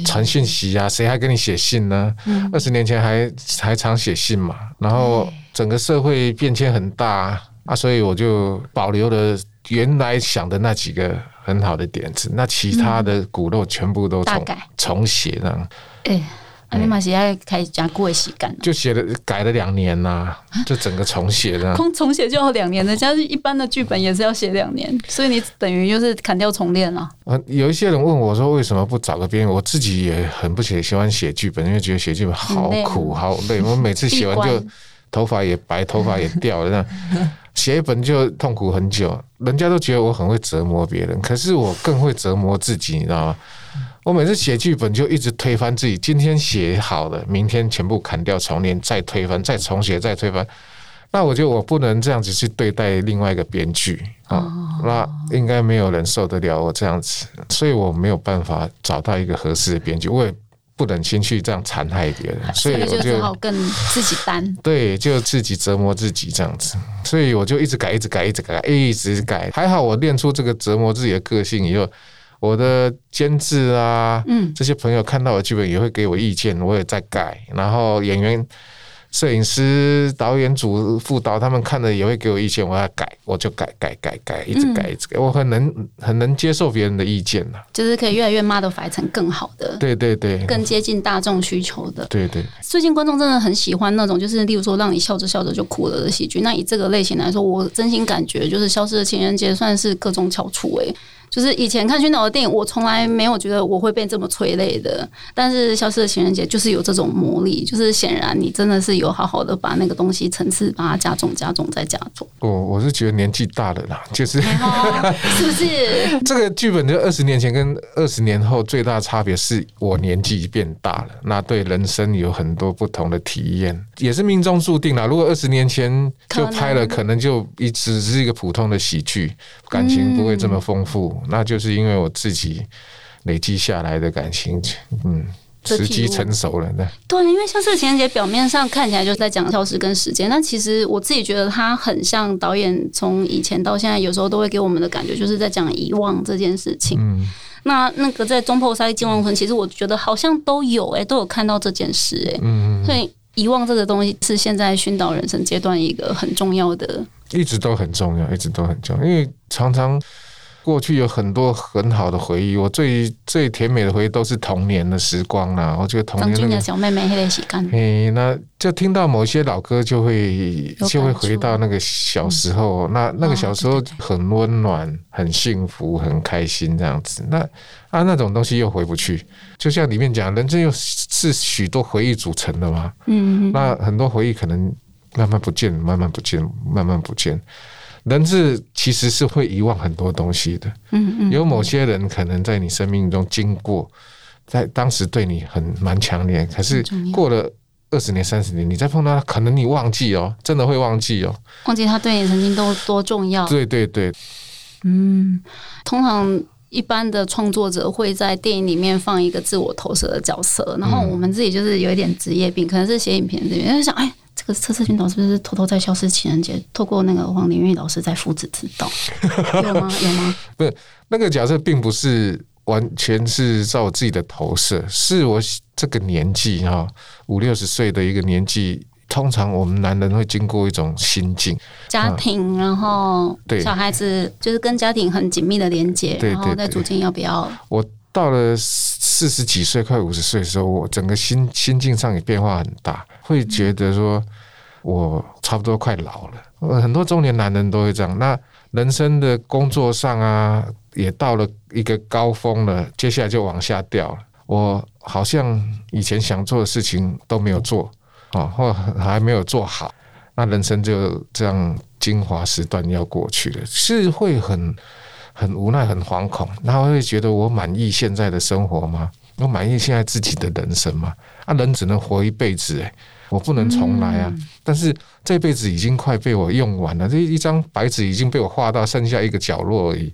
传讯息啊，谁还跟你写信呢？二十年前还还常写信嘛，然后整个社会变迁很大啊，所以我就保留了原来想的那几个很好的点子，那其他的骨肉全部都重大改重写，这样哎，阿尼玛是要开始加过洗干，就写了改了两年呐、就整个重写这样。空重写就要两年，人家是一般的剧本也是要写两年，所以你等于就是砍掉重练了。呃，有一些人问我说，为什么不找个编剧？我自己也很不喜喜欢写剧本，因为觉得写剧本好苦好累。我每次写完就头发也白，头发也掉了，这样写一本就痛苦很久。人家都觉得我很会折磨别人，可是我更会折磨自己，你知道吗？我每次写剧本就一直推翻自己，今天写好了，明天全部砍掉重练，再推翻，再重写，再推翻。那我觉得我不能这样子去对待另外一个编剧啊，那应该没有人受得了我这样子，所以我没有办法找到一个合适的编剧，我也不忍心去这样残害别人，所以我就只好就跟自己担。对，就自己折磨自己这样子，所以我就一直改，一直改，一直改，一直改。还好我练出这个折磨自己的个性以后，我的监制啊，嗯，这些朋友看到我剧本也会给我意见，我也在改。然后演员、摄影师、导演组、副导他们看了也会给我意见，我要改，我就改改改改，一直改一直改。我很能很能接受别人的意见呐。就是可以越来越 modify 成更好的、对对对，更接近大众需求的。对对，最近观众真的很喜欢那种，就是例如说让你笑着笑着就哭了的喜剧。那以这个类型来说，我真心感觉就是《消失的情人节》算是各种翘楚诶。就是以前看熏导的电影，我从来没有觉得我会被这么催泪的。但是《消失的情人节》就是有这种魔力，就是显然你真的是有好好的把那个东西层次把它加重、加重再加重，我我是觉得年纪大了啦，就是是不是？这个剧本就二十年前跟二十年后最大的差别是我年纪变大了，那对人生有很多不同的体验，也是命中注定啦。如果二十年前就拍了，可能可能就一只是一个普通的喜剧，感情不会这么丰富。那就是因为我自己累积下来的感情，嗯，时机成熟了呢。对，因为像这个情人节表面上看起来就是在讲消失跟时间，但其实我自己觉得它很像导演从以前到现在，有时候都会给我们的感觉就是在讲遗忘这件事情。嗯，那那个在中破塞金王村，其实我觉得好像都有哎、都有看到这件事哎、嗯，所以遗忘这个东西是现在熏导人生阶段一个很重要的。一直都很重要，一直都很重要，因为常常过去有很多很好的回忆，我最最甜美的回忆都是童年的时光啦。我觉得童年那个，小妹妹黑雷洗干，诶、那就听到某些老歌，就会就会回到那个小时候，那那个小时候很温暖、很幸福、很开心这样子。那啊，那种东西又回不去，就像里面讲，人生又是许多回忆组成的嘛。嗯，那很多回忆可能慢慢不见，慢慢不见，慢慢不见。人是其实是会遗忘很多东西的，嗯嗯，有某些人可能在你生命中经过，在当时对你很蛮强烈，可是过了二十年、三十年，你再碰到他，可能你忘记哦，真的会忘记哦。忘记他对你曾经都多重要。对对对，嗯，通常一般的创作者会在电影里面放一个自我投射的角色，然后我们自己就是有一点职业病，可能是写影片这边就想，哎，这个测试熏导是不是偷偷在消失情人节，透过那个黄玲玉老师在父子知道，有吗？有吗？不是那个假设并不是完全是照我自己的投射，是我这个年纪哈，五六十岁的一个年纪。通常我们男人会经过一种心境，家庭，然后对小孩子就是跟家庭很紧密的连接，对对然后再对组建要不要我到了四十几岁，快五十岁的时候，我整个心心境上也变化很大，会觉得说我差不多快老了。很多中年男人都会这样。那人生的工作上啊，也到了一个高峰了，接下来就往下掉了。我好像以前想做的事情都没有做，啊，或还没有做好，那人生就这样精华时段要过去了，是会很很无奈、很惶恐，然后会觉得我满意现在的生活吗？我满意现在自己的人生吗？啊，人只能活一辈子、诶，我不能重来啊！但是这辈子已经快被我用完了，这一张白纸已经被我画到剩下一个角落而已。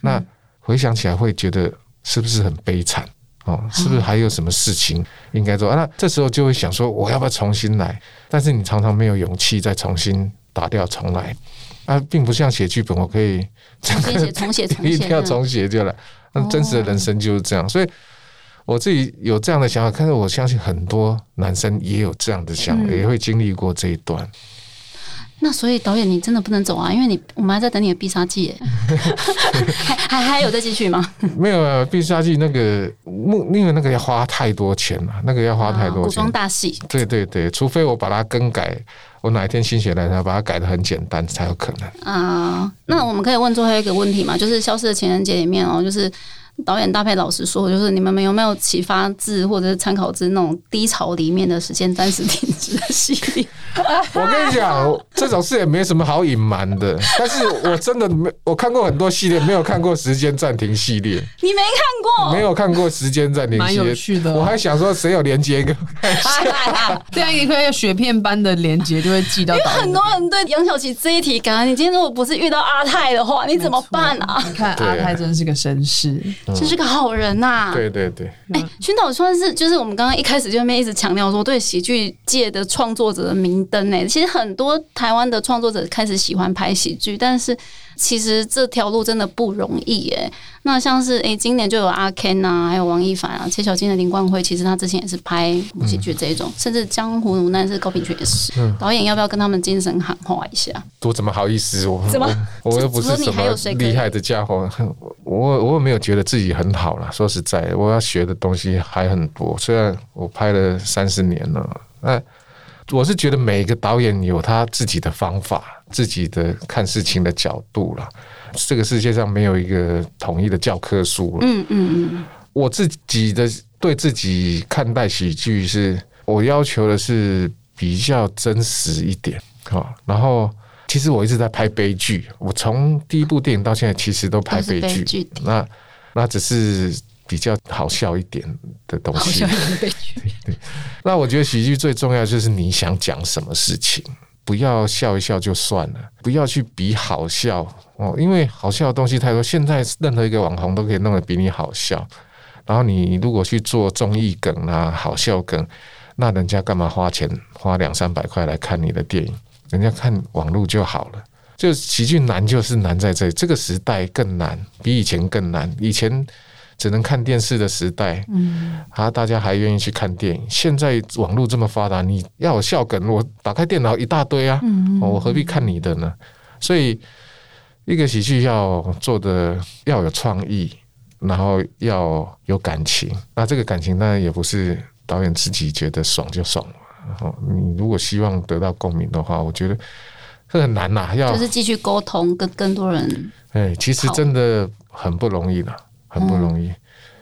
那回想起来会觉得是不是很悲惨？哦，是不是还有什么事情应该做？啊那这时候就会想说，我要不要重新来？但是你常常没有勇气再重新打掉重来。啊，并不像写剧本，我可以重新写，重写，重写，一定要重写就来。那真实的人生就是这样，所以我自己有这样的想法，但是我相信很多男生也有这样的想法，嗯也会经历过这一段。那所以导演你真的不能走啊，因为你我们还在等你的必杀技耶，还还还有再继续吗？没有啊，必杀技那个木，因为那个要花太多钱了，那个要花太多钱啊古装。大戏，对对对，除非我把它更改，我哪一天心血来潮把它改的很简单，才有可能。啊、那我们可以问最后一个问题嘛？就是《消失的情人节》里面哦，就是导演搭配老师说，就是你们有没有启发自或者是参考自那种低潮里面的时间暂时停止的系列？我跟你讲，这种事也没什么好隐瞒的。但是我真的没，我看过很多系列，没有看过时间暂停系列，你没看过？没有看过时间暂停系列。有趣的哦。我还想说，谁有连接给我看？这样一个雪片般的连接就会寄到因为很多人对杨小琪这一题感恩。你今天如果不是遇到阿泰的话，你怎么办啊？你看对啊阿泰真是个绅士，真是个好人呐、对对对，哎，熏导算是就是我们刚刚一开始就那边一直强调说，对喜剧界的创作者的明灯哎，其实很多台湾的创作者开始喜欢拍喜剧，但是其实这条路真的不容易哎。那像是哎，今年就有阿 Ken 啊，还有王一凡啊，切小金的林冠辉，其实他之前也是拍喜剧这一种，甚至江湖无难是高品权也是。导演要不要跟他们精神喊话一下？我怎么好意思？我怎么我我又不是什么厉害的家伙，我我也没有觉得自己很好了。说实在，我要学的东西还很多。虽然我拍了三十年了，那我是觉得每一个导演有他自己的方法，自己的看事情的角度啦。这个世界上没有一个统一的教科书了。嗯嗯嗯，我自己的对自己看待喜剧是，我要求的是比较真实一点啊。然后，其实我一直在拍悲剧，我从第一部电影到现在，其实都拍悲剧。悲剧那那只是比较好笑一点的东西。悲剧。那我觉得喜剧最重要就是你想讲什么事情，不要笑一笑就算了，不要去比好笑哦，因为好笑的东西太多。现在任何一个网红都可以弄得比你好笑，然后你如果去做综艺梗啊、好笑梗，那人家干嘛花钱花两三百块来看你的电影？人家看网络就好了。就喜剧难，就是难在这里，这个时代更难，比以前更难。以前只能看电视的时代，嗯，啊，大家还愿意去看电影。现在网络这么发达，你要有笑梗，我打开电脑一大堆啊，哦我何必看你的呢？所以，一个喜剧要做的要有创意，然后要有感情。那这个感情当然也不是导演自己觉得爽就爽了。哦，你如果希望得到共鸣的话，我觉得这很难呐、要就是继续沟通，跟更多人。哎，其实真的很不容易的，很不容易。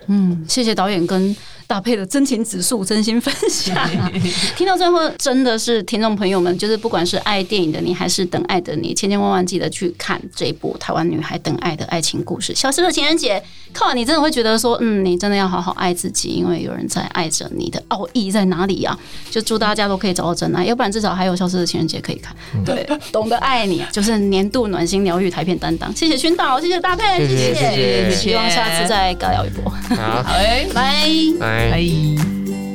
嗯，谢谢导演跟搭配的真情指数，真心分享。听到最后，真的是听众朋友们，就是不管是爱电影的你，还是等爱的你，千千万万记得去看这一部台湾女孩等爱的爱情故事《消失的情人节》。看完你真的会觉得说，嗯，你真的要好好爱自己，因为有人在爱着你的奥义在哪里啊？就祝大家都可以找到真爱，要不然至少还有《消失的情人节》可以看。对，懂得爱你就是年度暖心疗愈台片担当。谢谢熏导，谢谢大佩，谢谢谢谢希望下次再尬聊一波。好，好诶，拜。は。